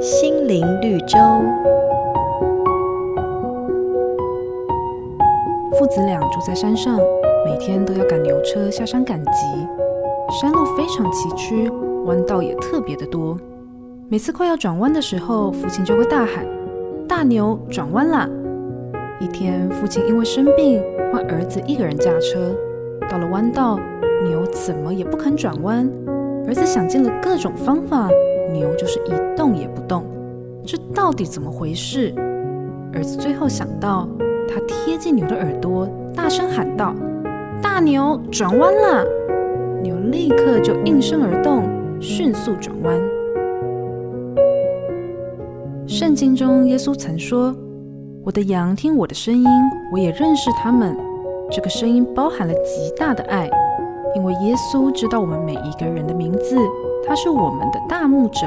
心灵绿洲。父子俩住在山上，每天都要赶牛车下山赶集。山路非常崎岖，弯道也特别的多。每次快要转弯的时候，父亲就会大喊：“大牛转弯啦！”一天，父亲因为生病，换儿子一个人驾车。到了弯道，牛怎么也不肯转弯。儿子想尽了各种方法，牛就是一动也不动。这到底怎么回事？儿子最后想到，他贴近牛的耳朵，大声喊道：“大牛转弯啦！”牛立刻就应声而动，迅速转弯。圣经中，耶稣曾说：“我的羊听我的声音，我也认识他们。”这个声音包含了极大的爱，因为耶稣知道我们每一个人的名字，他是我们的大牧者，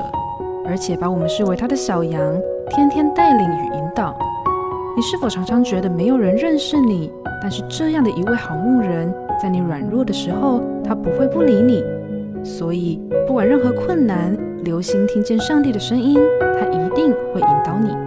而且把我们视为他的小羊，天天带领与引导。你是否常常觉得没有人认识你？但是这样的一位好牧人，在你软弱的时候，他不会不理你。所以，不管任何困难，留心听见上帝的声音，他一定会引导你。